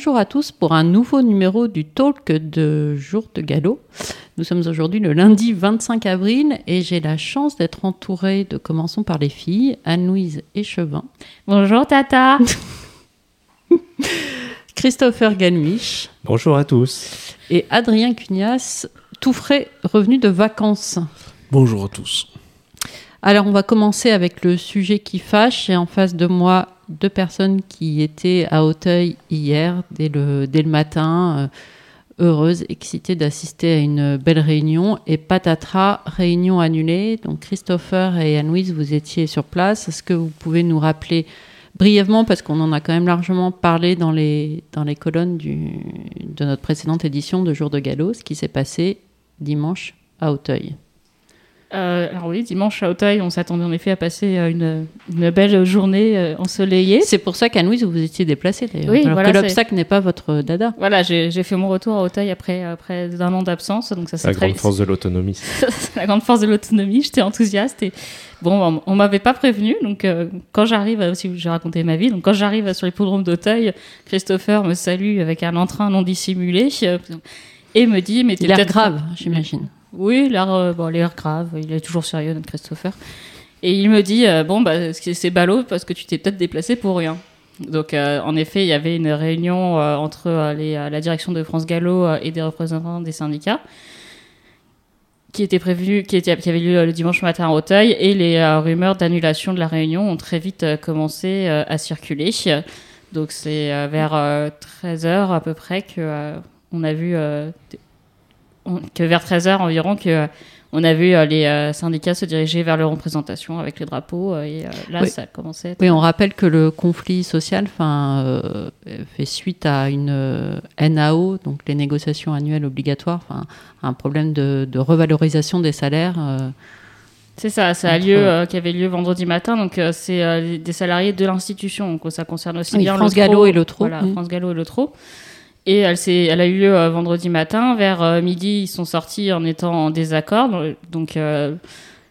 bonjour à tous pour un nouveau numéro du Talk de Jour de Galop. Nous sommes aujourd'hui le lundi 25 avril et j'ai la chance d'être entourée de, commençons par les filles, Anne-Louise Échevin. Bonjour Tata. Christopher Galmich. Bonjour à tous. Et Adrien Cugnas, tout frais revenu de vacances. Bonjour à tous. Alors on va commencer avec le sujet qui fâche. J'ai en face de moi deux personnes qui étaient à Auteuil hier, dès le, matin, euh, heureuses, excitées d'assister à une belle réunion. Et patatras, réunion annulée. Donc Christopher et Anne-Louise, vous étiez sur place. Est-ce que vous pouvez nous rappeler brièvement, parce qu'on en a quand même largement parlé dans les, dans les colonnes de notre précédente édition de Jour de Galop, ce qui s'est passé dimanche à Auteuil euh, alors oui, dimanche à Auteuil, on s'attendait en effet à passer euh, une, une belle journée euh, ensoleillée. C'est pour ça qu'à Louise, vous vous étiez déplacée d'ailleurs. Oui, alors voilà, que l'obstacle n'est pas votre dada. Voilà, j'ai fait mon retour à Auteuil après, après un an d'absence, donc ça C'est la très grande force de l'autonomie. C'est la grande force de l'autonomie. J'étais enthousiaste et bon, on, m'avait pas prévenu. Donc euh, quand j'arrive, euh, si j'ai raconté ma vie, donc quand j'arrive sur l'hippodrome d'Auteuil, Christopher me salue avec un entrain non dissimulé euh, et me dit mais t'es Il a l'air peut-être grave, j'imagine. Oui, l'air euh, bon, l'air grave. Il est toujours sérieux notre Christopher. Et il me dit euh, bon bah c'est ballot parce que tu t'es peut-être déplacé pour rien. Donc euh, en effet, il y avait une réunion entre la direction de France Gallo et des représentants des syndicats qui était prévue, qui, avait lieu le dimanche matin à Auteuil, et les rumeurs d'annulation de la réunion ont très vite commencé à circuler. Donc c'est vers 13h à peu près que on a vu on- que vers 13h environ que euh, on a vu euh, les euh, syndicats se diriger vers leur représentation avec les drapeaux euh, et là Oui. ça a commencé à être- Oui, on rappelle que le conflit social fait suite à une NAO, donc les négociations annuelles obligatoires, un problème de, de revalorisation des salaires. C'est ça, ça a lieu, qui avait lieu vendredi matin. Donc, c'est des salariés de l'institution. Donc, ça concerne aussi Oui, bien France le Gallo et le Trot, Voilà. France Gallo et le Trot. Et elle, elle a eu lieu euh, vendredi matin. Vers euh, midi, ils sont sortis en étant en désaccord. Donc, euh,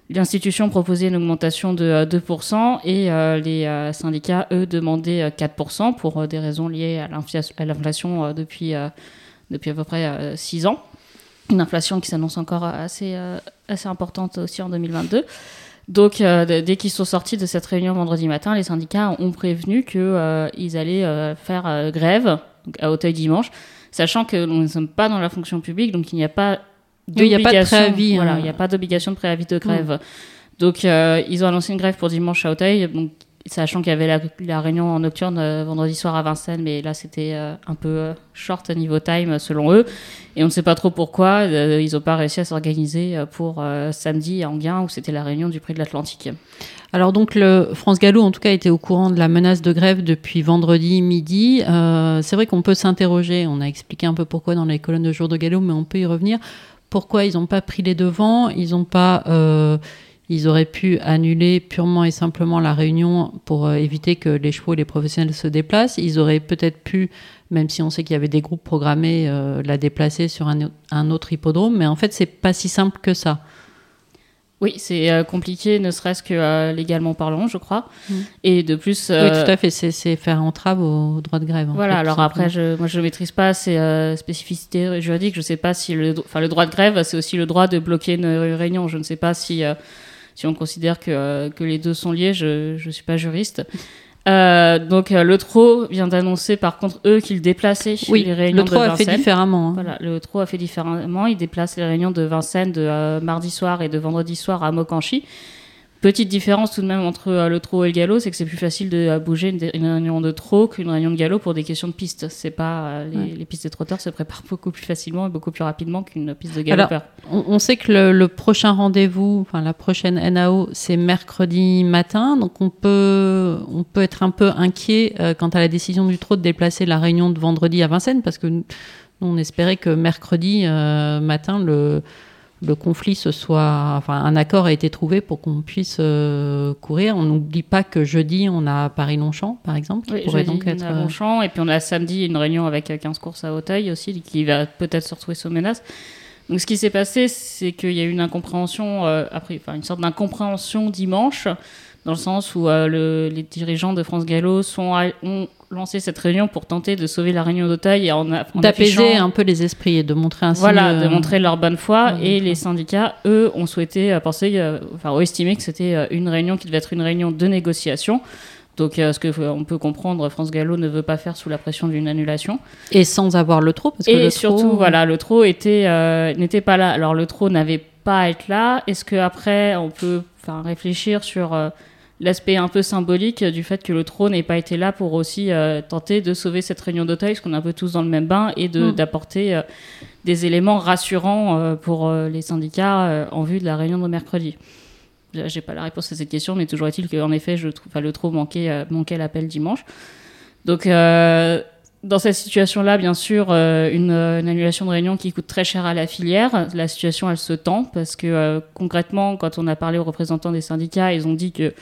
l'institution proposait une augmentation de euh, 2% et les syndicats, eux, demandaient euh, 4% pour des raisons liées à l'inflation- depuis, depuis à peu près 6 ans. Une inflation qui s'annonce encore assez, assez importante aussi en 2022. Donc, dès qu'ils sont sortis de cette réunion vendredi matin, les syndicats ont prévenu qu'ils allaient faire grève donc, à Auteuil dimanche, sachant que nous ne sommes pas dans la fonction publique, donc il n'y a pas Oui, il n'y a pas de d'obligation- préavis, Voilà, hein. il n'y a pas d'obligation de préavis de grève. Donc, euh, ils ont annoncé une grève pour dimanche à Auteuil, donc, sachant qu'il y avait la, réunion en nocturne euh, vendredi soir à Vincennes, mais là, c'était euh, un peu euh, short niveau time, selon eux. Et on ne sait pas trop pourquoi, ils n'ont pas réussi à s'organiser pour samedi à Anguin, où c'était la réunion du prix de l'Atlantique. Alors donc le France Gallo en tout cas était au courant de la menace de grève depuis vendredi midi. C'est vrai qu'on peut s'interroger, on a expliqué un peu pourquoi dans les colonnes de jour de Gallo, mais on peut y revenir. Pourquoi ils n'ont pas pris les devants? Ils ont pas, ils auraient pu annuler purement et simplement la réunion pour euh, éviter que les chevaux et les professionnels se déplacent. Ils auraient peut-être pu, même si on sait qu'il y avait des groupes programmés, euh, la déplacer sur un, au- un autre hippodrome. Mais en fait, c'est pas si simple que ça. Oui, c'est euh, compliqué, ne serait-ce que euh, légalement parlant, je crois. Mm. Et de plus. Oui, tout à fait. C'est c'est faire entrave au droit de grève. en Voilà, fait, alors après, je, moi je ne maîtrise pas ces spécificités juridiques. Je ne sais pas si le, enfin, le droit de grève, c'est aussi le droit de bloquer une réunion. Je ne sais pas si, si on considère que, euh, que les deux sont liés. Je ne suis pas juriste. Euh, donc euh, le TRO vient d'annoncer par contre eux qu'ils déplaçaient Oui, les réunions le TRO de a fait Vincennes. différemment. hein. Voilà, le TRO a fait différemment. Il déplace les réunions de Vincennes de euh, mardi soir et de vendredi soir à Mokanchi. Petite différence tout de même entre euh, le trot et le galop, c'est que c'est plus facile de euh, bouger une, une réunion de trot qu'une réunion de galop pour des questions de piste. C'est pas euh, les, Ouais. les pistes des trotteurs se préparent beaucoup plus facilement et beaucoup plus rapidement qu'une piste de Alors, galopeur. On, on sait que le, le prochain rendez-vous, enfin la prochaine NAO, c'est mercredi matin, donc on peut, on peut être un peu inquiet euh, quant à la décision du trot de déplacer la réunion de vendredi à Vincennes, parce que nous, on espérait que mercredi matin le le conflit se soit, enfin un accord a été trouvé pour qu'on puisse euh, courir. On n'oublie pas que jeudi on a Paris-Longchamp par exemple, qui Oui, pourrait jeudi, donc être. on a euh, Longchamp, et puis on a samedi une réunion avec euh, 15 courses à Auteuil aussi, qui va peut-être se retrouver sous menace. Donc ce qui s'est passé, c'est qu'il y a eu une incompréhension, euh, après, enfin une sorte d'incompréhension dimanche. dans le sens où euh, le- les dirigeants de France Gallo sont, à- ont lancé cette réunion pour tenter de sauver la réunion d'Auteuil et en, a- en D'apaiser un peu les esprits et de montrer ainsi. voilà, euh, de montrer leur bonne foi. et les syndicats, eux, ont souhaité euh, penser, euh, enfin, ont estimé que c'était euh, une réunion qui devait être une réunion de négociation. Donc, euh, ce que euh, peut comprendre, France Gallo ne veut pas faire sous la pression d'une annulation. Et sans avoir le trop. Parce que Et le surtout, trop, voilà, le était euh, n'était pas là. Alors, le trot n'avait pas à être là. Est-ce que après, on peut enfin, réfléchir sur euh, l'aspect un peu symbolique du fait que le trot n'ait pas été là pour aussi euh, tenter de sauver cette réunion d'Auteuil, parce qu'on est un peu tous dans le même bain, et de- Mm. d'apporter euh, des éléments rassurants euh, pour euh, les syndicats euh, en vue de la réunion de mercredi? J'ai pas la réponse à cette question, mais toujours est-il qu'en effet, je trouve, enfin, le trot manquait, euh, manquait l'appel dimanche. Donc, euh, dans cette situation-là, bien sûr, euh, une, euh, une annulation de réunion qui coûte très cher à la filière, la situation, elle se tend parce que euh, concrètement, quand on a parlé aux représentants des syndicats, ils ont dit que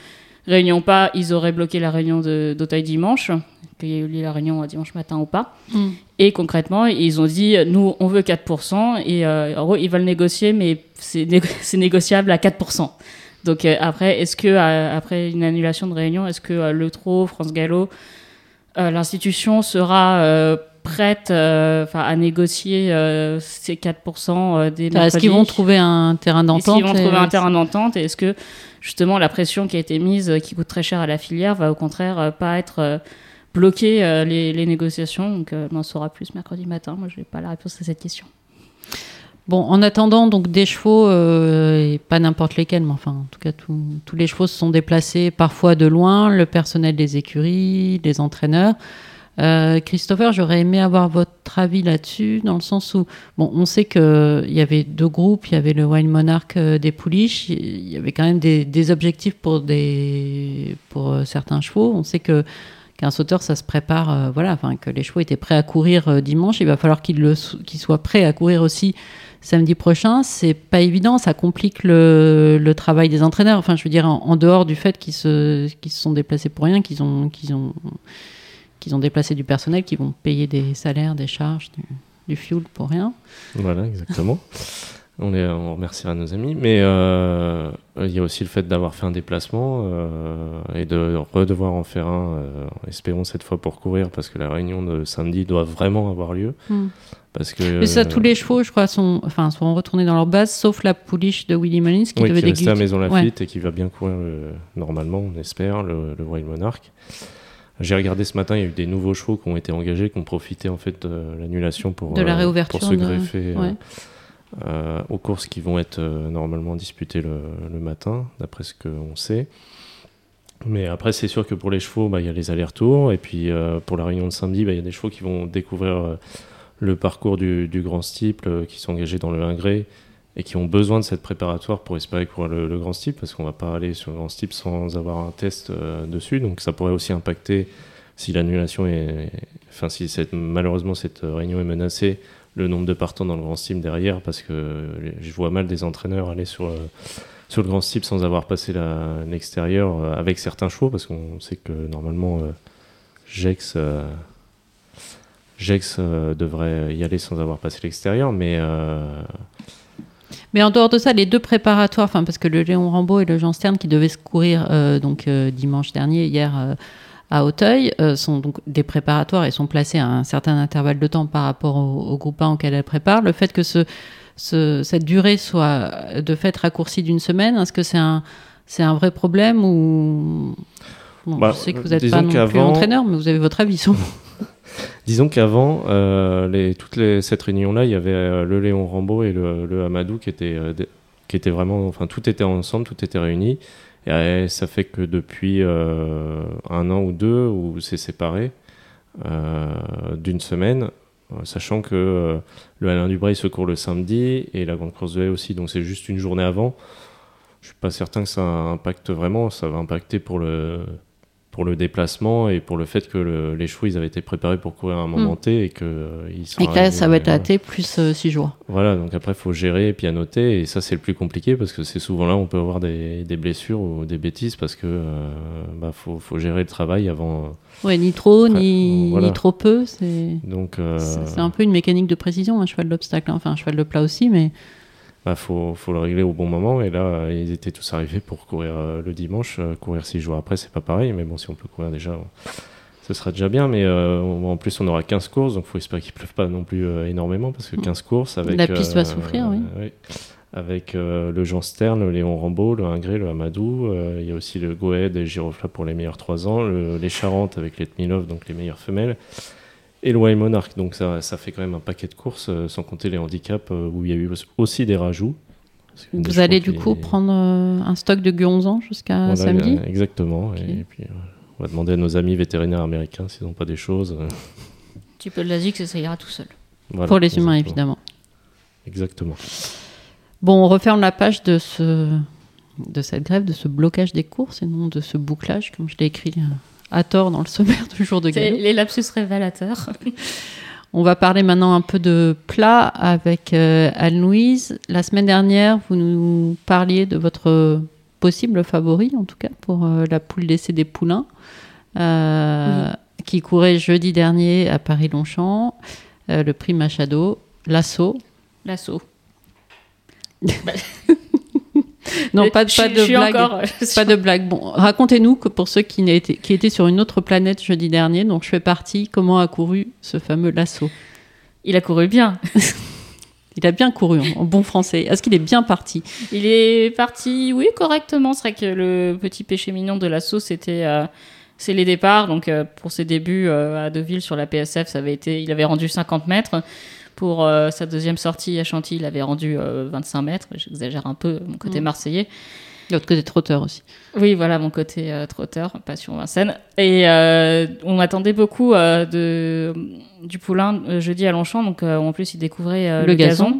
réunion pas, ils auraient bloqué la réunion d'Auteuil dimanche, qu'il y ait eu la réunion dimanche matin ou pas. Mm. Et concrètement, ils ont dit, nous, on veut 4%, et euh, en gros, ils veulent négocier, mais c'est négo- c'est négociable à 4%. Donc euh, après, est-ce que euh, après une annulation de réunion, est-ce que euh, le TRO, France Gallo, l'institution sera prête à négocier ces 4% euh, des Est-ce qu'ils vont trouver un terrain Est-ce d'entente qu'ils vont et- trouver un terrain d'entente Et est-ce que justement la pression qui a été mise, qui coûte très cher à la filière, va au contraire pas être bloquer les, les négociations? Donc on en saura plus mercredi matin. Moi, je n'ai pas la réponse à cette question. Bon, en attendant, donc des chevaux, euh, et pas n'importe lesquels, mais enfin, en tout cas, tous- les chevaux se sont déplacés parfois de loin, le personnel des écuries, les entraîneurs. Euh, Christopher, j'aurais aimé avoir votre avis là-dessus, dans le sens où, bon, on sait qu'il y avait deux groupes, il y avait le Wild Monarch euh, des pouliches, il y avait quand même des, objectifs pour, des, pour certains chevaux. On sait que qu'un sauteur, ça se prépare, voilà, enfin, que les chevaux étaient prêts à courir dimanche, il va falloir qu'ils qu'ils soient prêts à courir aussi samedi prochain. C'est pas évident, ça complique le, le travail des entraîneurs. Enfin, je veux dire, en, en dehors du fait qu'ils se, se sont déplacés pour rien, qu'ils ont, qu'ils ont, qu'ils ont déplacé du personnel, qu'ils vont payer des salaires, des charges, du, du fuel pour rien. Voilà, exactement. on, les, on remerciera nos amis. Mais euh, il y a aussi le fait d'avoir fait un déplacement euh, et de redevoir en faire un, euh, espérons cette fois pour courir, parce que la réunion de samedi doit vraiment avoir lieu. Hmm. Parce que, Mais ça, tous les chevaux, je crois, sont, enfin, sont retournés dans leur base, sauf la pouliche de Willy Mullins qui oui, devait qui est à. Maison Lafitte et qui va bien courir le- normalement, on espère, le, le Wild Monarch. J'ai regardé ce matin, il y a eu des nouveaux chevaux qui ont été engagés, qui ont profité en fait de l'annulation pour, De la réouverture pour se greffer ouais. Euh, aux courses qui vont être euh, normalement disputées le, matin, d'après ce qu'on sait. Mais après, c'est sûr que pour les chevaux, bah, il y a les allers-retours. Et puis euh, pour la réunion de samedi, bah, il y a des chevaux qui vont découvrir le parcours du, grand steeple, qui sont engagés dans le 1 gré et qui ont besoin de cette préparatoire pour espérer courir le, grand steeple, parce qu'on va pas aller sur le grand steeple sans avoir un test dessus. Donc ça pourrait aussi impacter si l'annulation est, enfin si malheureusement cette réunion est menacée, le nombre de partants dans le grand steeple derrière, parce que je vois mal des entraîneurs aller sur euh, sur le grand steeple sans avoir passé l'extérieur euh, avec certains chevaux, parce qu'on sait que normalement euh, Jex euh, Jex devrait y aller sans avoir passé l'extérieur, mais Mais en dehors de ça, les deux préparatoires, parce que le Léon Rambaud et le Jean Stern qui devaient se courir donc dimanche dernier, hier à Auteuil, euh, sont donc des préparatoires et sont placés à un certain intervalle de temps par rapport au, au groupe 1 auquel elles préparent. Le fait que ce, ce- cette durée soit de fait raccourcie d'une semaine, est-ce que c'est un c'est un vrai problème ou Bon, Bah, je sais que vous n'êtes pas non plus entraîneur, mais vous avez votre avis. sur- Disons qu'avant, euh, les, toute les, cette réunion-là, il y avait euh, le Léon Rambaud et le, le Amadou qui étaient, euh, qui étaient vraiment. Enfin, tout était ensemble, tout était réuni. Et ça fait que depuis euh, un an ou deux, où c'est séparé euh, d'une semaine, euh, sachant que le Alain Dubreuil se court le samedi et la Grande Course de Haie aussi, donc c'est juste une journée avant. Je suis pas certain que ça impacte vraiment. Ça va impacter pour le pour le déplacement et pour le fait que le- les chevaux ils avaient été préparés pour courir à un moment Mm. T et que euh, ils sont Et que là, arrivés, ça va être euh, à T plus 6 jours. voilà, donc après, il faut gérer et pianoter, et ça, c'est le plus compliqué parce que c'est souvent là où on peut avoir des, des blessures ou des bêtises parce que euh, bah, faut, faut gérer le travail avant. Ouais, ni trop, Après, ni, voilà. ni trop peu. C'est Donc, euh, c'est- un peu une mécanique de précision, un cheval d'obstacle. hein. Enfin, un cheval de plat aussi, mais bah, faut, faut le régler au bon moment. Et là, ils étaient tous arrivés pour courir euh, le dimanche. Euh, courir six jours après, c'est pas pareil. Mais bon, si on peut courir déjà, ce sera déjà bien. Mais euh, en plus, on aura 15 courses, donc il faut espérer qu'il pleuve pas non plus énormément parce que 15 courses avec. La piste va souffrir, oui. Avec le Jean Stern, le Léon Rambaud, le Ingré, le Amadou. Il y a aussi le Goed et Girofla pour les meilleurs 3 ans. les Charentes avec les Tmilov, donc les meilleures femelles et le Wild Monarch. Donc ça, ça, fait quand même un paquet de courses, euh, sans compter les handicaps euh, où il y a eu aussi des rajouts. Vous allez du coup prendre euh, un stock de guonzans jusqu'à samedi? Exactement. Et puis on va demander à nos amis vétérinaires américains s'ils n'ont pas des choses. Un petit peu de l'asique, ça ira tout seul. Pour les humains, évidemment. Exactement. Bon, on referme la page de, ce, de cette grève, de ce blocage des courses et non de ce bouclage, comme je l'ai écrit à tort dans le sommaire du jour de galop. Les lapsus révélateurs. On va parler maintenant un peu de plat avec euh, Anne-Louise. La semaine dernière, vous nous parliez de votre possible favori, en tout cas, pour euh, la poule d'essai des poulains, euh, qui courait jeudi dernier à Paris-Longchamp, le prix Machado, l'assaut. L'assaut. non, pas, pas de blague. Encore, pas de blague. Bon, racontez-nous que pour ceux qui, étaient, qui étaient sur une autre planète jeudi dernier, dont je fais partie, comment a couru ce fameux lasso Il a couru bien. Il a bien couru en bon français. Est-ce qu'il est bien parti Il est parti, oui, correctement. C'est vrai que le petit péché mignon de l'assaut, c'était euh, c'est les départs. Donc euh, pour ses débuts euh, à Deauville sur la PSF, ça avait été, il avait rendu 50 mètres. Pour euh, sa deuxième sortie à Chantilly, il avait rendu 25 euh, mètres. J'exagère un peu mon côté mm. marseillais. L'autre côté trotteur aussi. Oui, voilà mon côté euh, trotteur, passion Vincennes. Et on attendait beaucoup de, du poulain jeudi à Longchamp, donc en plus il découvrait le, gazon.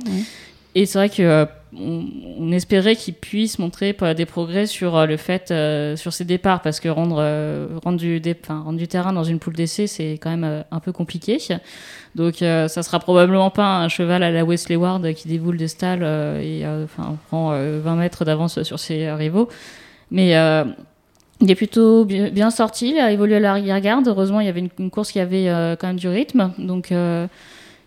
Et c'est vrai que on, espérait qu'il puisse montrer des progrès sur le fait, sur ses départs, parce que rendre, du, terrain dans une poule d'essai, c'est quand même un peu compliqué. Donc euh, ça sera probablement pas un cheval à la Wesley Ward qui déboule des stalles euh, et euh, prend 20 mètres d'avance sur ses rivaux. Mais il est plutôt bien, sorti, il a évolué à l'arrière-garde. Heureusement, il y avait une, course qui avait quand même du rythme. Donc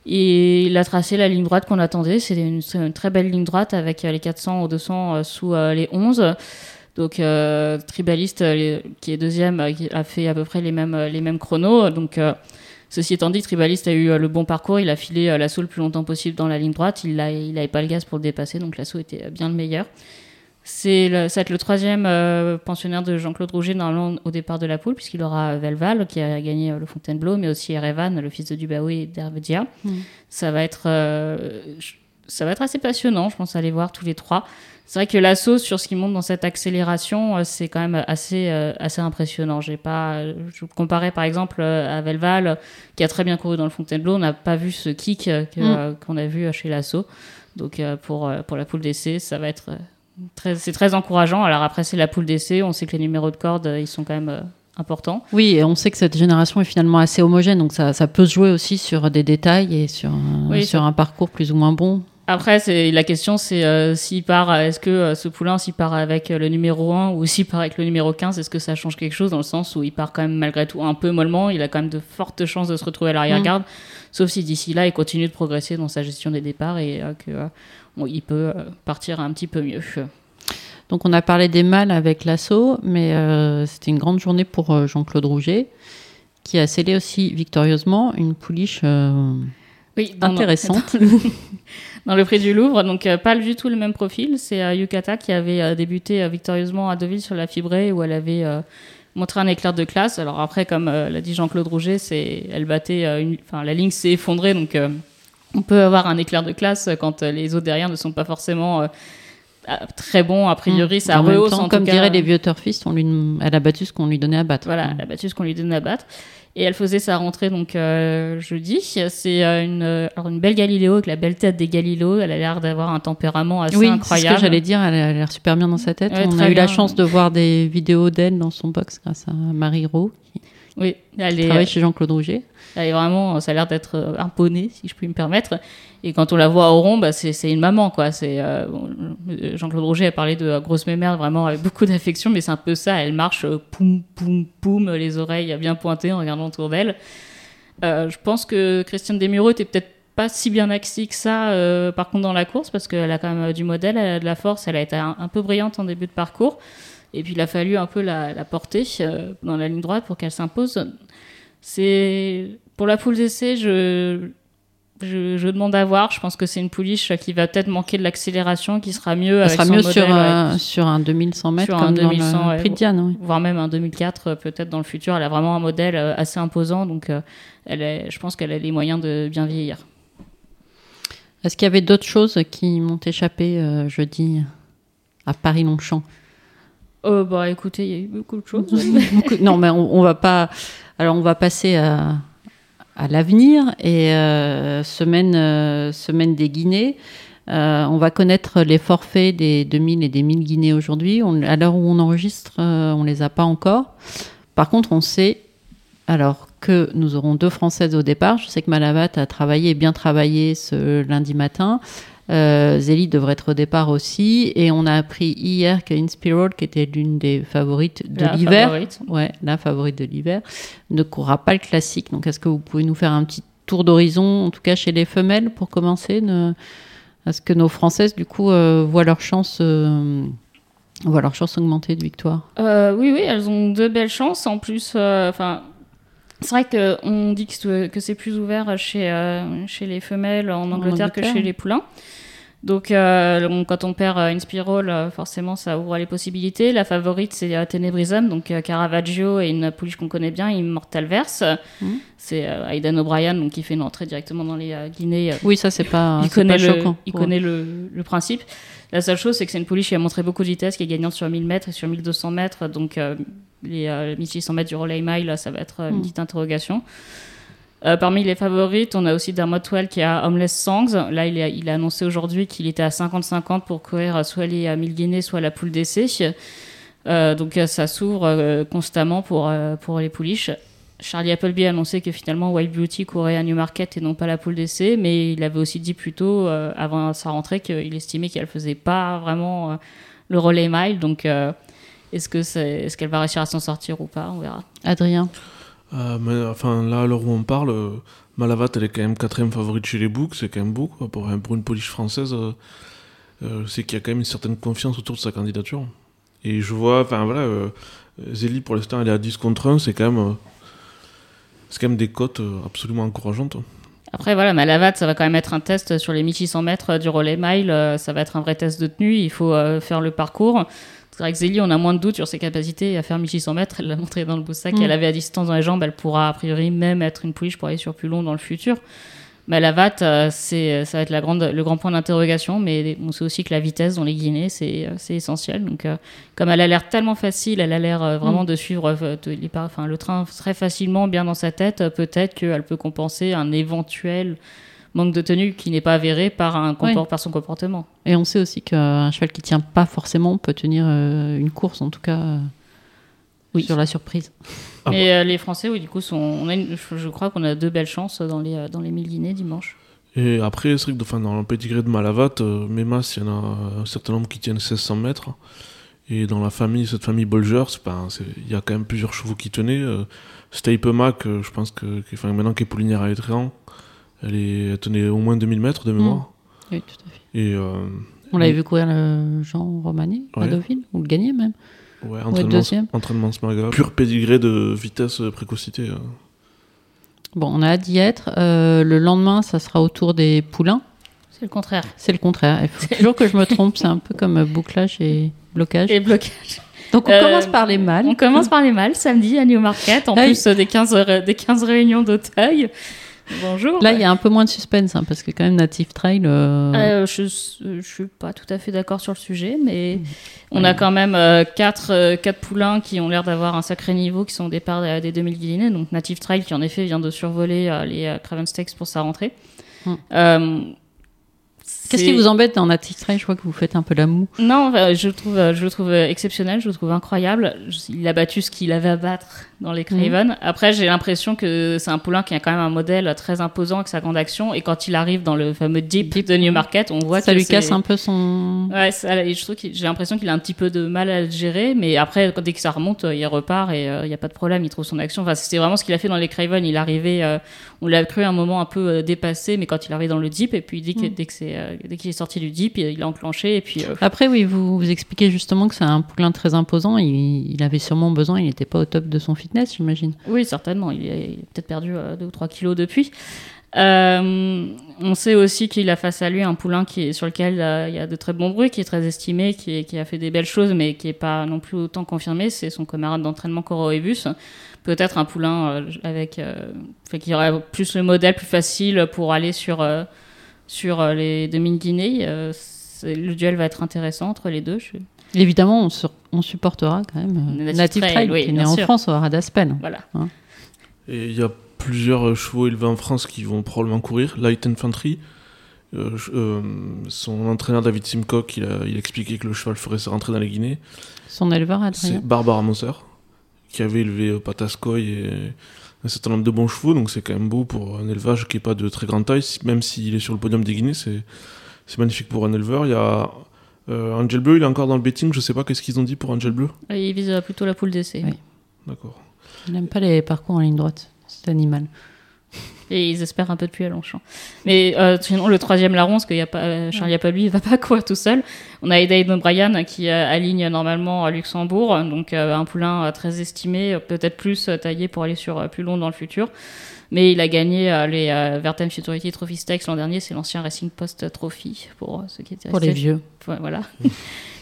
et il a tracé la ligne droite qu'on attendait. C'est une, très belle ligne droite avec les 400 ou 200 sous les 11. Donc Tribaliste, qui est deuxième, a fait à peu près les mêmes, les mêmes chronos. Donc Ceci étant dit, Tribaliste a eu euh, le bon parcours, il a filé euh, l'assaut le plus longtemps possible dans la ligne droite, il n'avait pas le gaz pour le dépasser, donc l'assaut était euh, bien le meilleur. C'est ça va être le troisième pensionnaire de Jean-Claude Rouget normalement au départ de la poule, puisqu'il aura Velval qui a gagné le Fontainebleau, mais aussi Erevan, le fils de Dubaoui et d'Hervedia. Mm. Ça va être ça va être assez passionnant, je pense aller voir tous les trois. C'est vrai que l'assaut sur ce qui monte dans cette accélération, euh, c'est quand même assez, euh, assez impressionnant. J'ai pas, je comparais par exemple euh, à Velval, qui a très bien couru dans le Fontainebleau. On n'a pas vu ce kick mm. qu'on a vu chez l'assaut. Donc pour, pour la poule d'essai, ça va être c'est très encourageant. Alors après, c'est la poule d'essai. On sait que les numéros de corde, ils sont quand même importants. Oui, et on sait que cette génération est finalement assez homogène, donc ça, ça peut se jouer aussi sur des détails et sur, sur un parcours plus ou moins bon. Après, c'est la question, c'est euh, s'il part, est-ce que euh, ce poulain, s'il part avec le numéro 1 ou s'il part avec le numéro 15, est-ce que ça change quelque chose dans le sens où il part quand même malgré tout un peu mollement, il a quand même de fortes chances de se retrouver à l'arrière-garde, mm. sauf si d'ici là, il continue de progresser dans sa gestion des départs et euh, il peut partir un petit peu mieux. Donc on a parlé des mâles avec l'assaut, mais c'était une grande journée pour Jean-Claude Rouget, qui a scellé aussi victorieusement une pouliche oui, intéressante. dans le prix du Louvre. Donc, euh, pas du tout le même profil. C'est euh, Yukata qui avait euh, débuté victorieusement à Deauville sur la fibrée où elle avait montré un éclair de classe. Alors, après, comme l'a dit Jean-Claude Rouget, c'est, elle battait la ligne s'est effondrée. Donc, on peut avoir un éclair de classe quand les autres derrière ne sont pas forcément très bons a priori mmh. ça rehausse en comme diraient les vieux turfistes on lui elle a battu ce qu'on lui donnait à battre voilà elle a battu ce qu'on lui donnait à battre et elle faisait sa rentrée donc euh, jeudi. C'est euh, une, euh, une belle Galiléo avec la belle tête des Galiléo. Elle a l'air d'avoir un tempérament assez oui, incroyable. Oui, ce que j'allais dire. Elle a l'air super bien dans sa tête. On a eu la chance de voir des vidéos d'elle dans son box grâce à Marie Rowe. Oui, elle est, travaille chez Jean-Claude Rouget. Elle est vraiment, ça a l'air d'être imponée, si je puis me permettre. Et quand on la voit au rond, bah, c'est une maman, quoi. C'est euh, Jean-Claude Roger a parlé de grosse mémère vraiment avec beaucoup d'affection, mais c'est un peu ça. Elle marche euh, poum poum poum, les oreilles bien pointées en regardant autour d'elle. Euh, je pense que Christiane Desmureaux était peut-être pas si bien axée que ça, euh, par contre, dans la course, parce qu'elle a quand même euh, du modèle, elle a de la force, elle a été un, peu brillante en début de parcours. Et puis, il a fallu un peu la, porter euh, dans la ligne droite pour qu'elle s'impose. C'est pour la poule d'essai, je, je, je demande à voir. Je pense que c'est une pouliche qui va peut-être manquer de l'accélération, qui sera mieux avec sera mieux modèle, sur, ouais. un, sur un 2100 mètres un comme dans 2100, le ouais. prix de Diane. voire même un 2004 euh, peut-être dans le futur. Elle a vraiment un modèle euh, assez imposant, donc euh, elle est, je pense qu'elle a les moyens de bien vieillir. Est-ce qu'il y avait d'autres choses qui m'ont échappé euh, jeudi à Paris-Longchamp? Oh bah écoutez, il y a eu beaucoup de choses. Non, mais on, va pas. Alors, on va passer à, l'avenir et euh, semaine, euh, semaine des Guinées. Euh, on va connaître les forfaits des 2000 et des 1000 Guinées aujourd'hui. À l'heure où on enregistre, euh, on les a pas encore. Par contre, on sait alors que nous aurons deux Françaises au départ. Je sais que Malavat a travaillé, bien travaillé ce lundi matin. Euh, Zélie devrait être au départ aussi. Et on a appris hier que Inspiral, qui était l'une des favorites de l'hiver, favorite. ouais, la favorite de l'hiver, ne courra pas le classique. Donc, est-ce que vous pouvez nous faire un petit tour d'horizon, en tout cas chez les femelles, pour commencer ne- Est-ce que nos Françaises, du coup, euh, voient leur chance, euh, voient leur chance augmenter de victoire? Euh, oui, oui, elles ont de belles chances. En plus, enfin, c'est vrai qu'on dit que, que c'est plus ouvert chez, euh, chez les femelles en Angleterre, que Angleterre. chez les poulains. Donc, euh, quand on perd euh, une spirale, euh, forcément, ça ouvre les possibilités. La favorite, c'est Tenebrisum, donc Caravaggio et une pouliche qu'on connaît bien, Immortal Verse. Mhm. C'est Aidan O'Brien, donc qui fait une entrée directement dans les Guinées. Oui, ça, c'est pas, il connaît, pas le, choquant. il connaît le, le principe. La seule chose, c'est que c'est une pouliche qui a montré beaucoup de vitesse, qui est gagnante sur 1000 mètres et sur 1200 mètres. Donc, euh, les euh, 1600 mètres du relay mile, ça va être une Mm. petite interrogation. Euh, parmi les favorites, on a aussi Dermot Well qui a Homeless Songs. Là, il a, annoncé aujourd'hui qu'il était à 50-50 pour courir euh, soit les euh, 1000 guinées, soit la poule d'essai. Euh, donc, euh, ça s'ouvre euh, constamment pour, euh, pour les pouliches. Charlie Appleby a annoncé que finalement Wild Beauty courait à Newmarket et non pas la poule d'essai, mais il avait aussi dit plus tôt, euh, avant sa rentrée, qu'il estimait qu'elle faisait pas vraiment euh, le relais mile. Donc, euh, est-ce est-ce qu'elle va réussir à s'en sortir ou pas? On verra. Adrien? Euh, mais, enfin, là, à l'heure où on parle, euh, Malavat, elle est quand même quatrième favorite chez les boucs, c'est quand même beau. Pour, un- pour une police française, euh, c'est qu'il y a quand même une certaine confiance autour de sa candidature. Et je vois, enfin voilà, Zélie, pour l'instant, elle est à 10 contre 1, c'est quand même, c'est quand même des cotes absolument encourageantes. Après, voilà, Malavat, ça va quand même être un test sur les 1600 mètres du relais mile. Ça va être un vrai test de tenue. Il faut faire le parcours. Zélie, on a moins de doutes sur ses capacités à faire 1600 mètres. Elle l'a montré dans le Boussac. Mm. Elle avait à distance dans les jambes. Elle pourra, a priori, même être une pouliche pour aller sur plus long dans le futur. Malavat, euh, c'est, ça va être la grande, le grand point d'interrogation. Mais on sait aussi que la vitesse dans les Guinées, c'est, euh, c'est essentiel. Donc, euh, comme elle a l'air tellement facile, elle a l'air euh, vraiment de suivre euh, de- les enfin, le train très facilement, bien dans sa tête. euh, Peut-être qu'elle peut compenser un éventuel manque de tenue qui n'est pas avéré par, un compor- Oui. par son comportement. Et on sait aussi qu'un cheval qui tient pas forcément peut tenir euh, une course, en tout cas, euh, Oui. sur la surprise. Ah Mais euh, les Français, oui, du coup, sont, on a une- je, crois qu'on a deux belles chances dans les, dans les 1000 guinées dimanche. Et après, c'est vrai que enfin, dans le pédigré de Malavat, euh, Mémas, il y en a un certain nombre qui tiennent 1600 mètres. Et dans la famille, cette famille Bolger, c'est pas- c'est- il y a quand même plusieurs chevaux qui tenaient. Euh, Stape Mac, euh, je pense que, que- enfin, maintenant qu'elle est poulinière à Étréan, elle, est, elle tenait au moins 2000 mètres de mémoire. Oui, tout à fait. Et euh, On l'avait vu courir le Jean Romani à Ouais. Deauville, ou le gagner même. ouais, entraînement, deuxième. entraînement Smaga. Pur pédigré de vitesse, euh, précocité. euh. Bon, on a hâte d'y être. Euh, le lendemain, ça sera au tour des poulains. C'est le contraire. C'est le contraire. Il faut toujours que je me trompe. C'est un peu comme euh, bouclage et blocage. Et blocage. Donc, on Euh, commence par les mâles. On commence par les mâles samedi à Newmarket, en Ah plus euh, des, 15, ré- des 15 réunions d'Auteuil. Bonjour. Là, il y a un peu moins de suspense, hein, parce que quand même, Native Trail. euh, Euh, je, je suis pas tout à fait d'accord sur le sujet, mais on Ouais. a quand même euh, quatre, euh, quatre poulains qui ont l'air d'avoir un sacré niveau, qui sont au départ des 2000 Guinéens. Donc Native Trail, qui en effet vient de survoler les Craven Stakes pour sa rentrée. Mm. Euh, Qu'est-ce qui vous embête dans Attistray Je vois que vous faites un peu la moue. Non, je le trouve, euh, je le trouve exceptionnel, je le trouve incroyable. Il a battu ce qu'il avait à battre dans les Craven. Après, j'ai l'impression que c'est un poulain qui a quand même un modèle très imposant avec sa grande action. Et quand il arrive dans le fameux Deep, Deep. de Newmarket, on voit Ça que lui casse un peu son. Ouais, ça, je trouve j'ai l'impression qu'il a un petit peu de mal à le gérer, mais après, quand- dès que ça remonte, euh, il repart et il n'y a pas de problème, il trouve son action. Enfin, c'était vraiment ce qu'il a fait dans les Craven. Il arrivait, euh, on l'a cru un moment un peu euh, dépassé, mais quand il arrivait dans le Deep, et puis dès que- Mm. dès que c'est, euh, dès qu'il est sorti du Deep, il, a enclenché, et puis euh, Après, oui, vous, vous expliquez justement que c'est un poulain très imposant. Il, il avait sûrement besoin, il n'était pas au top de son fitness, j'imagine. Oui, certainement. Il a, peut-être perdu 2 ou 3 kilos depuis. Euh, on sait aussi qu'il a face à lui un poulain qui est, sur lequel euh, il y a de très bons bruits, qui est très estimé, qui, est- qui a fait des belles choses, mais qui n'est pas non plus autant confirmé. C'est son camarade d'entraînement Coroebus. Peut-être un poulain euh, avec, euh, qui aurait plus le modèle plus facile pour aller sur, euh, sur euh, les demi-guinées. Euh, c'est- le duel va être intéressant entre les deux. Je- Évidemment, on, sur- on supportera quand même euh, Native Trail, Trail, oui, qui est né en. France au Radaspel. Voilà. Et il y a plusieurs euh, chevaux élevés en France qui vont probablement courir. Light Infantry, euh, euh, son entraîneur David Simcock, il a, il a expliqué que le cheval ferait sa rentrée dans les Guinées. Son éleveur, C'est Adrien. Barbara Moser, qui avait élevé euh, Pataskoy et un certain nombre de bons chevaux, donc c'est quand même beau pour un élevage qui n'est pas de très grande taille, même s'il est sur le podium des Guinées, c'est c'est magnifique pour un éleveur. Il y a euh, Angel Bleu, il est encore dans le betting, je sais pas qu'est-ce qu'ils ont dit pour Angel Bleu. Et il vise plutôt la poule d'essai. Oui. D'accord. Il n'aime pas les parcours en ligne droite, cet animal. Et ils espèrent un peu de pluie à Longchamp. Mais euh, sinon, le troisième larron, parce qu'il y a pas, euh, Charlie Apabli, il va pas courir tout seul. On a Edaid O'Brien qui euh, aligne normalement à Luxembourg, donc un poulain très estimé, peut-être plus taillé pour aller sur plus long dans le futur. Mais il a gagné euh, les euh, Vertem Futurity Trophy Stakes l'an dernier, c'est l'ancien Racing Post Trophy pour euh, ceux qui étaient Pour les vieux. Voilà.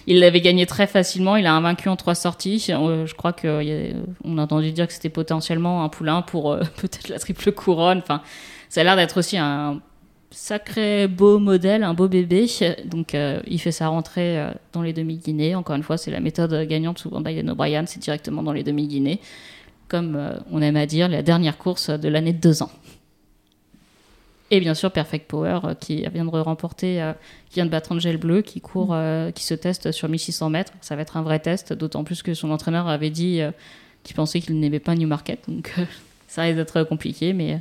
il l'avait gagné très facilement. Il a invaincu en trois sorties. Euh, je crois qu'on a entendu dire que c'était potentiellement un poulain pour euh, peut-être la triple couronne. Enfin, ça a l'air d'être aussi un sacré beau modèle, un beau bébé. Donc, euh, il fait sa rentrée euh, dans les demi-guinées. Encore une fois, c'est la méthode gagnante souvent d'Aiden O'Brien. C'est directement dans les demi-guinées. Comme euh, on aime à dire, la dernière course de l'année de deux ans. Et bien sûr, Perfect Power, euh, qui vient de remporter, euh, qui vient de battre Angel Bleu, qui court, euh, qui se teste sur 1600 mètres. Ça va être un vrai test, d'autant plus que son entraîneur avait dit euh, qu'il pensait qu'il n'aimait pas Newmarket. Donc, euh, ça risque d'être compliqué, mais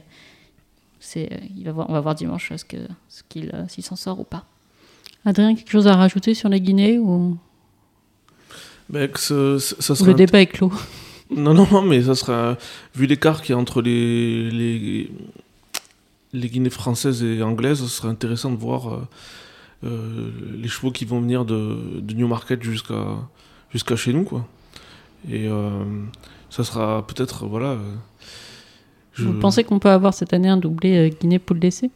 c'est, euh, il va voir, on va voir dimanche ce que, ce qu'il, euh, s'il s'en sort ou pas. Adrien, quelque chose à rajouter sur la Guinée ou, Ben, que ce- ce- ça ou sera le débat est clos Non, non, non, mais ça sera. Vu l'écart qu'il y a entre les, les, les Guinées françaises et anglaises, ce serait intéressant de voir euh, euh, les chevaux qui vont venir de, de Newmarket jusqu'à jusqu'à chez nous, quoi. Et euh, ça sera peut-être. Voilà. je, Vous pensez qu'on peut avoir cette année un doublé Guinée-Poule d'essai?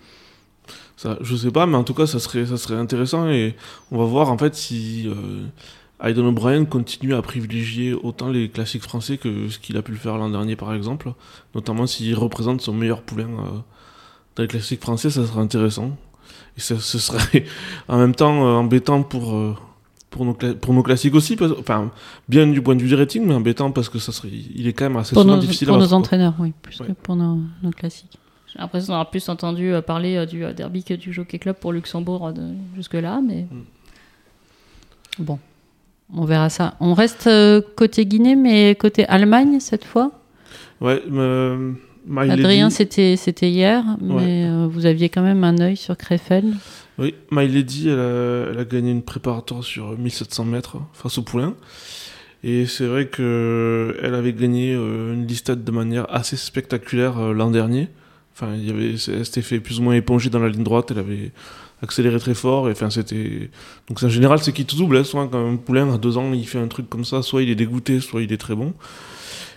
Ça, je sais pas, mais en tout cas, ça serait, ça serait intéressant et on va voir en fait si. Euh, Aidan O'Brien continue à privilégier autant les classiques français que ce qu'il a pu le faire l'an dernier par exemple, notamment s'il représente son meilleur poulain euh, dans les classiques français, ça serait intéressant. Et ça, ce serait en même temps euh, embêtant pour, euh, pour, nos, pour nos classiques aussi, parce- enfin bien du point de vue du rating, mais embêtant parce que ça serait, il est quand même assez Pour, souvent nos, difficile pour à nos quoi. entraîneurs, oui, plus Ouais. que pour nos, nos classiques. J'ai l'impression d'avoir plus entendu euh, parler euh, du euh, derby que du Jockey Club pour Luxembourg euh, jusque-là, mais Bon, on verra ça. On reste euh, côté Guinée, mais côté Allemagne cette fois? Ouais, mais, euh, Adrien, c'était hier, mais euh, vous aviez quand même un œil sur Krefeld. Oui, My Lady, elle a, elle a gagné une préparatoire sur 1700 mètres face au poulain. Et c'est vrai que elle avait gagné euh, une listade de manière assez spectaculaire euh, l'an dernier. Enfin, il y avait, elle s'était fait plus ou moins éponger dans la ligne droite. Elle avait accéléré très fort. Et enfin, c'était. Donc, en général, c'est qui tout double. Hein. Quand un poulain à deux ans, il fait un truc comme ça, soit il est dégoûté, soit il est très bon.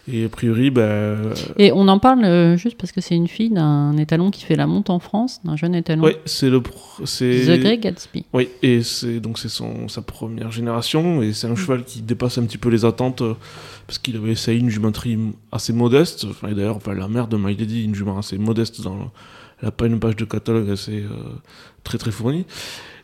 Et a priori, ben. Et on en parle euh, juste parce que c'est une fille d'un étalon qui fait la monte en France, d'un jeune étalon. Ouais, c'est le. The Grey Gatsby. Oui, et c'est donc c'est son sa première génération et c'est un cheval qui dépasse un petit peu les attentes euh, parce qu'il avait essayé une jumenterie assez modeste. Enfin, et d'ailleurs, enfin, la mère de My Lady, une jument assez modeste dans le- elle a pas une page de catalogue assez euh, très très fournie.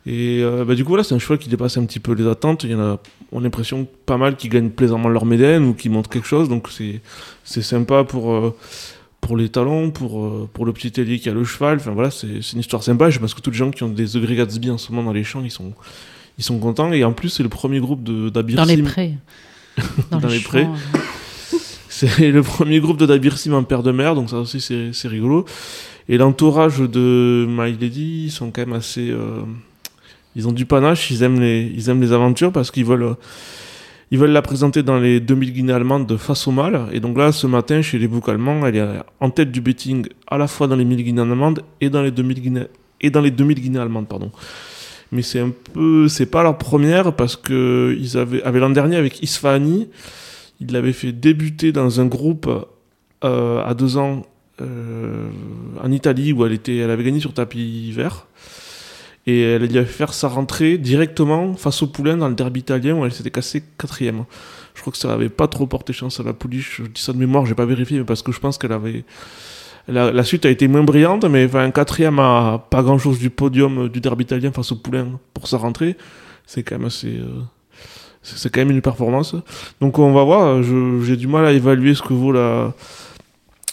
Et euh, bah, du coup, là, c'est un cheval qui dépasse un petit peu les attentes. Il y en a, on a l'impression pas mal qui gagnent plaisamment leur médaine ou qui montrent quelque chose. Donc c'est c'est sympa pour euh, pour les talons, pour, euh, pour le petit ailier qui a le cheval. Enfin voilà, c'est une histoire sympa. Je pense que tous les gens qui ont des degrés Gatsby en ce moment dans les champs, ils sont, ils sont contents. Et en plus, c'est le premier groupe de- d'Abir Dans les prés. Dans les prés. C'est le premier groupe de Dabir Sim en père de mer, donc ça aussi c'est c'est rigolo. Et l'entourage de My Lady, ils sont quand même assez. euh, ils ont du panache, ils aiment les, ils aiment les aventures parce qu'ils veulent. euh, Ils veulent la présenter dans les 2000 guinées allemandes de face au mal. Et donc là, ce matin, chez les boucs allemands, elle est en tête du betting à la fois dans les 1000 guinées allemandes et dans les 2000 guinées, et dans les 2000 guinées allemandes, pardon. Mais c'est un peu, c'est pas leur première parce que ils avaient, avaient l'an dernier avec Isfahani, ils l'avaient fait débuter dans un groupe euh, à deux ans euh, en Italie où elle était, elle avait gagné sur tapis vert. Et elle a fait faire sa rentrée directement face au poulain dans le derby italien où elle s'était cassée quatrième. Je crois que ça n'avait pas trop porté chance à la pouliche. Je dis ça de mémoire, j'ai pas vérifié, mais parce que je pense qu'elle avait. La, suite a été moins brillante, mais enfin, un quatrième à pas grand chose du podium du derby italien face au poulain pour sa rentrée, c'est quand même assez. euh, c'est quand même une performance. Donc on va voir, je- j'ai du mal à évaluer ce que vaut la,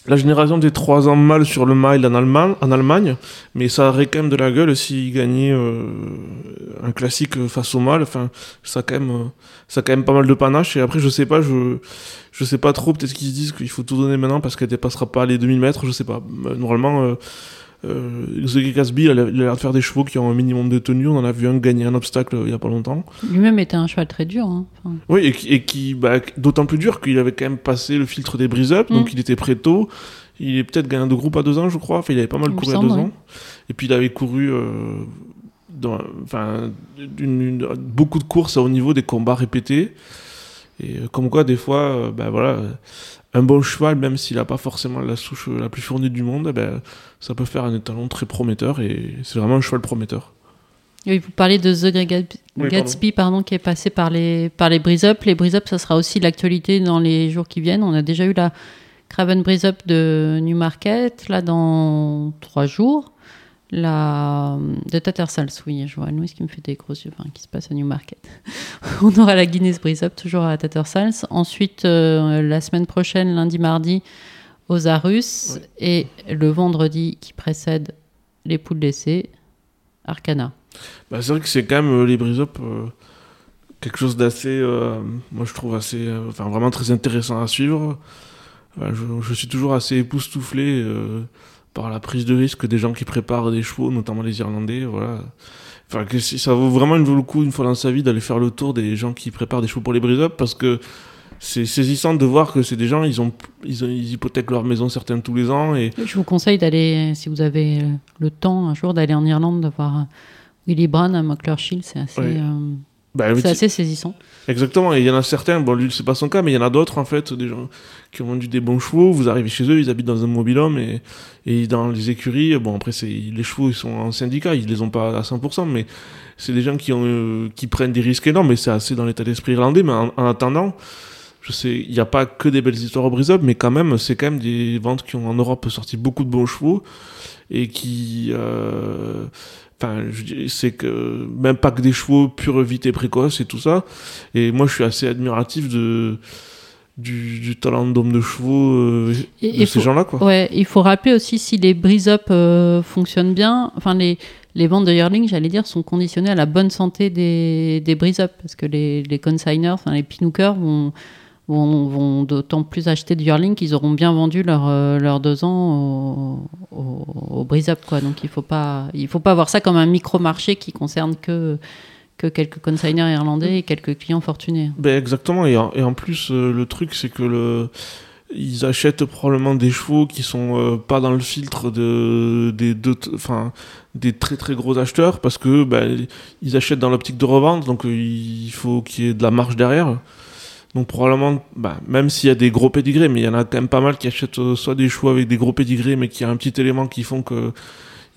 la génération des 3 ans mâles sur le mile en Allemagne, mais ça aurait quand même de la gueule s'il gagnait euh, un classique face au mâle. Enfin, ça a quand même, euh, ça quand même pas mal de panache. Et après, je sais pas, je, je sais pas trop. Peut-être qu'ils se disent qu'il faut tout donner maintenant parce qu'elle dépassera pas les 2000 mètres. Je sais pas. Euh, Normalement, euh, euh, Casby, il a l'air de faire des chevaux qui ont un minimum de tenue. On en a vu un gagner un obstacle euh, il y a pas longtemps. Lui-même était un cheval très dur. hein. Enfin, Oui, et qui, et qui bah, d'autant plus dur qu'il avait quand même passé le filtre des brise-up, Mm. donc il était prêt tôt. Il est peut-être gagnant de groupe à deux ans, je crois. Enfin, il avait pas mal couru à deux ans. Et puis il avait couru euh, dans, enfin, une- beaucoup de courses à haut niveau, des combats répétés. Et euh, comme quoi, des fois, bah, voilà, un bon cheval, même s'il n'a pas forcément la souche la plus fournie du monde, eh ben, ça peut faire un étalon très prometteur. Et c'est vraiment un cheval prometteur. Oui, vous parlez de The Great Gatsby, Oui, pardon, qui est passé par les, par les brise-up. Les brise-up, ça sera aussi l'actualité dans les jours qui viennent. On a déjà eu la Craven Brise-up de Newmarket, là, dans trois jours. La de Tattersall, oui, je vois Louis qui me fait des gros yeux, enfin, qui se passe à Newmarket. On aura la Guinness Brise-up toujours à Tattersall. Ensuite, euh, la semaine prochaine, lundi, mardi, aux Arus. Ouais. Et le vendredi qui précède les poules d'essai, Arcana. Bah, c'est vrai que c'est quand même euh, les brise-up euh, quelque chose d'assez, euh, moi je trouve assez, euh, enfin vraiment très intéressant à suivre. Je, je suis toujours assez époustouflé euh, par la prise de risque des gens qui préparent des chevaux, notamment les Irlandais. Voilà. Enfin, que ça vaut vraiment le coup une fois dans sa vie d'aller faire le tour des gens qui préparent des chevaux pour les brise-up parce que c'est saisissant de voir que c'est des gens, ils ont, ils hypothèquent leur maison certains tous les ans et Je vous conseille d'aller, si vous avez le temps un jour, d'aller en Irlande, de voir euh, Willy Brown à Mucklershill. C'est assez, Ouais. euh, bah, c'est assez saisissant. Exactement, et il y en a certains, bon lui c'est pas son cas, mais il y en a d'autres en fait, des gens qui ont vendu des bons chevaux, vous arrivez chez eux, ils habitent dans un mobil-home et, et dans les écuries, bon après c'est les chevaux ils sont en syndicat, ils les ont pas à 100%, mais c'est des gens qui, ont, euh, qui prennent des risques énormes, et c'est assez dans l'état d'esprit irlandais, mais en, en attendant, je sais, il n'y a pas que des belles histoires au brise-up, mais quand même, c'est quand même des ventes qui ont en Europe sorti beaucoup de bons chevaux et qui. euh, Enfin, c'est que même pas que des chevaux pure vite et précoces et tout ça. Et moi, je suis assez admiratif de du, du talent d'homme de chevaux euh, Et- de et ces gens-là, quoi. Ouais, il faut rappeler aussi si les brise-up euh, fonctionnent bien, enfin les, les ventes de yearling, j'allais dire, sont conditionnées à la bonne santé des, des brise-up, parce que les, les consigners, enfin les pinookers vont, vont, d'autant plus acheter de yearling qu'ils auront bien vendu leurs euh, leurs deux ans au, au, au brise-up. Donc il faut pas, faut pas voir ça comme un micro-marché qui concerne que que quelques consigners irlandais et quelques clients fortunés. Ben exactement, et en, et en plus, euh, le truc, c'est que le. Ils achètent probablement des chevaux qui sont euh, pas dans le filtre de, des, enfin, des très très gros acheteurs parce que ben, ils achètent dans l'optique de revente, donc il faut qu'il y ait de la marge derrière. Donc probablement, ben, même s'il y a des gros pédigrés, mais il y en a quand même pas mal qui achètent euh, soit des chevaux avec des gros pédigrés, mais qui a un petit élément qui font que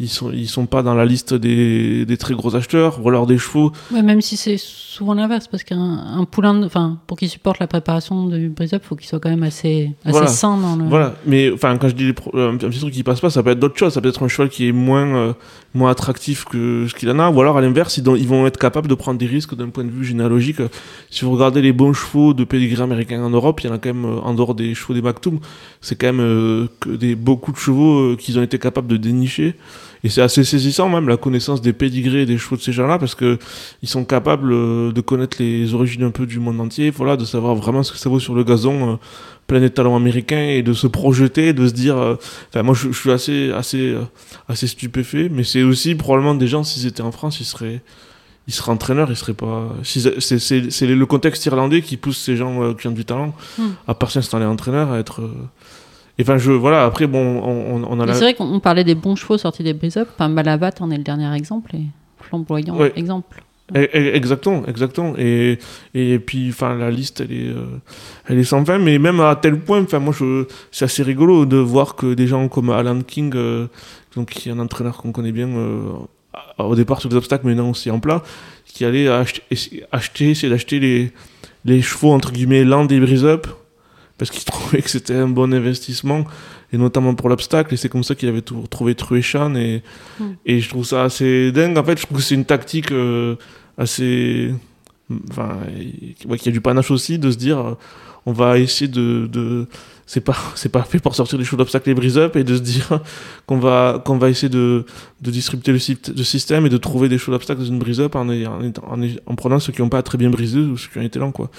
ils sont ils sont pas dans la liste des, des très gros acheteurs ou alors des chevaux Ouais, même si c'est souvent l'inverse, parce qu'un un poulain, enfin, pour qu'il supporte la préparation du brise-up, faut qu'il soit quand même assez, assez Voilà. sain dans le. Voilà, mais enfin quand je dis les pro- euh, un petit truc qui passe pas, ça peut être d'autres choses. Ça peut être un cheval qui est moins euh, moins attractif que ce qu'il en a, ou alors à l'inverse, ils vont être capables de prendre des risques d'un point de vue généalogique. Si vous regardez les bons chevaux de pedigree américain en Europe, il y en a quand même euh, en dehors des chevaux des Maktoum, c'est quand même euh, que des beaucoup de chevaux euh, qu'ils ont été capables de dénicher. Et c'est assez saisissant même la connaissance des pédigrés des chevaux de ces gens-là parce que ils sont capables euh, de connaître les origines un peu du monde entier, voilà, de savoir vraiment ce que ça vaut sur le gazon. euh, plein d'étalons américains et de se projeter, de se dire. euh, Enfin, moi, je, je suis assez, assez, euh, assez stupéfait, mais c'est aussi probablement des gens, s'ils étaient en France, ils seraient, ils seraient entraîneurs, ils seraient pas. C'est le contexte irlandais qui pousse ces gens qui ont du talent, Hmm. à part s'installer entraîneur, à être. Et Enfin, je, voilà, après, bon, on, a la. C'est vrai qu'on on parlait des bons chevaux sortis des brise-up. Enfin, Malavat en est le dernier exemple et flamboyant Ouais. exemple. Eh, eh, Exactement, exactement. Et, et puis, enfin, la liste, elle est, euh, elle est sans fin, mais même à tel point, enfin, moi, je, c'est assez rigolo de voir que des gens comme Alan King, euh, donc, qui est un entraîneur qu'on connaît bien, euh, au départ sur les obstacles, mais non aussi en plat, qui allait acheter, essayer- acheter, essayer d'acheter les, les chevaux, entre guillemets, lents des brise-up, parce qu'il trouvait que c'était un bon investissement, et notamment pour l'obstacle, et c'est comme ça qu'il avait tout- trouvé Truechan, et, Mm. et je trouve ça assez dingue. En fait, je trouve que c'est une tactique euh, assez. Enfin, et- ouais, qui a du panache aussi de se dire euh, on va essayer de. de c'est pas, c'est pas fait pour sortir des chevaux d'obstacle et brise-up, et de se dire qu'on va, qu'on va essayer de, de disrupter le, syst- le système et de trouver des chevaux d'obstacle dans une brise-up en, en prenant ceux qui n'ont pas très bien brisé ou ceux qui ont été lents, quoi.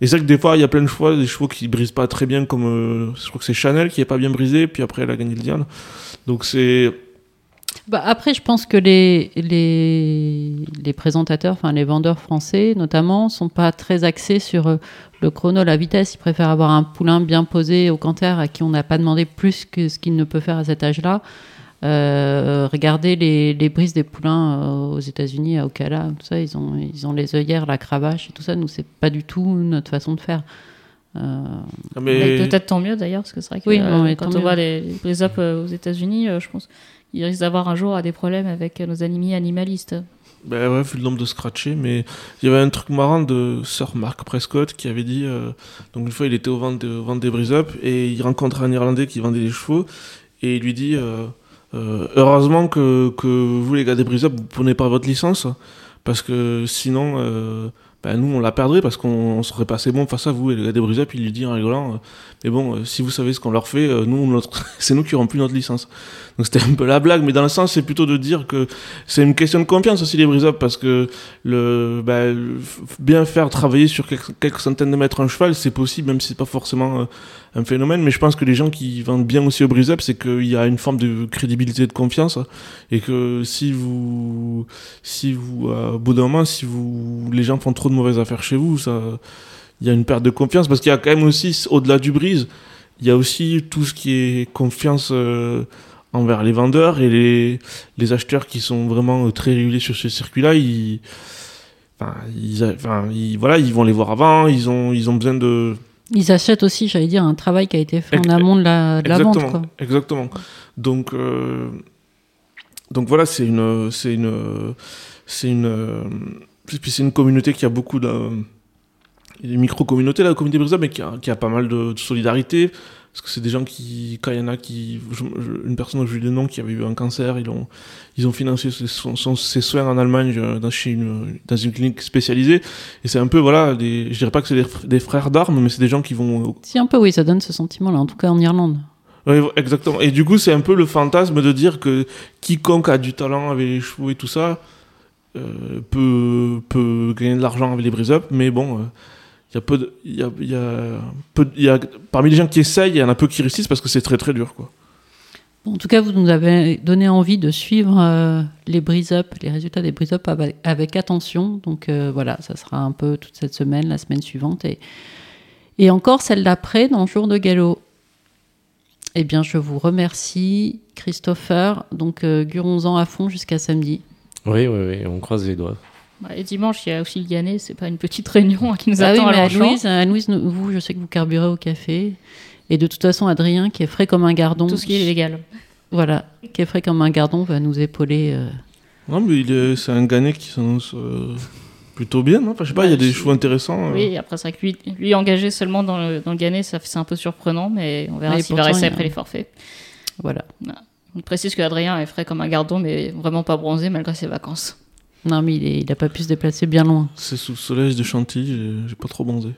Et c'est vrai que des fois, il y a plein de choix, des chevaux qui brisent pas très bien, comme euh, je crois que c'est Chanel qui est pas bien brisé, puis après elle a gagné le Diane. Donc c'est. Bah, après, je pense que les, les, les présentateurs, enfin les vendeurs français notamment, sont pas très axés sur euh, le chrono, la vitesse. Ils préfèrent avoir un poulain bien posé au canter à qui on n'a pas demandé plus que ce qu'il ne peut faire à cet âge-là. Euh, regardez les, les brises des poulains euh, aux États-Unis, à Ocala, tout ça, ils ont, ils ont les œillères, la cravache et tout ça. Nous, c'est pas du tout notre façon de faire. Euh, Ah, Mais. Peut-être tant mieux d'ailleurs, parce que c'est vrai que Oui, euh, non, mais quand on mieux. voit les, les brise-up euh, aux États-Unis, euh, je pense qu'ils risquent d'avoir un jour à des problèmes avec euh, nos amis animalistes. Ben ouais, vu le nombre de scratchés, mais il y avait un truc marrant de Sir Mark Prescott qui avait dit, euh, donc une fois il était au vent, de, au vent des brise-up et il rencontre un Irlandais qui vendait des chevaux et il lui dit, euh, heureusement que, que vous les gars des brise-up vous prenez pas votre licence parce que sinon, euh, ben nous on la perdrait parce qu'on on serait pas assez bon face à vous. Et le gars des brise-up il lui dit en rigolant, euh, mais bon euh, si vous savez ce qu'on leur fait, euh, nous c'est nous qui aurons plus notre licence. Donc c'était un peu la blague, mais dans le sens c'est plutôt de dire que c'est une question de confiance aussi les brise-up parce que le, bah, bien faire travailler sur quelques, centaines de mètres un cheval c'est possible même si c'est pas forcément euh, un phénomène. Mais je pense que les gens qui vendent bien aussi au brise-up c'est qu'il y a une forme de crédibilité de confiance. Et que si vous si vous euh, au bout d'un moment si vous les gens font trop de mauvaises affaires chez vous ça il y a une perte de confiance parce qu'il y a quand même aussi au-delà du brise il y a aussi tout ce qui est confiance euh, envers les vendeurs et les, les acheteurs qui sont vraiment euh, très réguliers sur ce circuit-là, ils, enfin, ils, enfin, ils- voilà, ils vont les voir avant, ils ont, ils ont besoin de. ils achètent aussi, j'allais dire, un travail qui a été fait en amont de la, de la vente. exactement, Quoi. exactement. Donc, euh, donc voilà, c'est une, c'est une, c'est une, puis puis c'est une communauté qui a beaucoup de, il y a une micro-communauté la communauté Brisbane, mais qui a, qui a pas mal de, de solidarité. Parce que c'est des gens qui, quand il y en a qui, je- je- une personne, j'ai eu le nom, qui avait eu un cancer, ils ont, ils ont financé ses, son- son- ses soins en Allemagne euh, dans, chez une, dans une clinique spécialisée. Et c'est un peu, voilà, des, je dirais pas que c'est des, fr- des frères d'armes, mais c'est des gens qui vont Si, un peu, oui, ça donne ce sentiment-là, en tout cas en Irlande. oui, exactement. Et du coup, c'est un peu le fantasme de dire que quiconque a du talent avec les chevaux et tout ça peut, peut gagner de l'argent avec les brise-up. Mais bon, euh, il y a peu de, y a, peu y a, parmi les gens qui essayent, il y en a peu qui réussissent parce que c'est très très dur. Quoi. En tout cas, vous nous avez donné envie de suivre euh, les brise-up, les résultats des brise-up avec, attention. Donc euh, voilà, ça sera un peu toute cette semaine, la semaine suivante et, et encore celle d'après dans Jour de Galop. Eh bien, je vous remercie, Christopher. Donc, euh, gurons-en à fond jusqu'à samedi. Oui, oui, oui, on croise les doigts. Bah, Et dimanche, il y a aussi le Gannet, c'est pas une petite réunion qui nous Ah oui, attend mais à nous- vous, je sais que vous carburez au café. Et de toute façon, Adrien, qui est frais comme un gardon. Tout ce qui est légal. Voilà, qui est frais comme un gardon va nous épauler. euh. Non, mais c'est un Gannet qui s'annonce euh, plutôt bien, non? Enfin, je sais pas, il y a des chevaux intéressants. euh. Oui, après, c'est vrai que lui, lui engagé seulement dans le, dans le Gannet, ça, c'est un peu surprenant, mais on verra Oui, s'il va rester a- après les forfaits. Voilà. On précise que Adrien est frais comme un gardon, mais vraiment pas bronzé malgré ses vacances. Non, mais il, est- il a pas pu se déplacer bien loin. C'est sous le soleil de Chantilly, j'ai pas trop bronzé.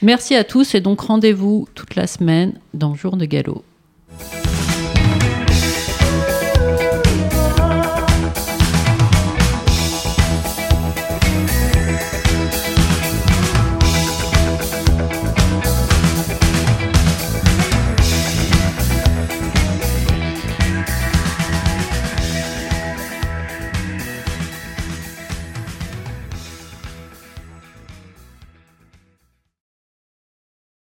Merci à tous et donc rendez-vous toute la semaine dans Jour de Galop.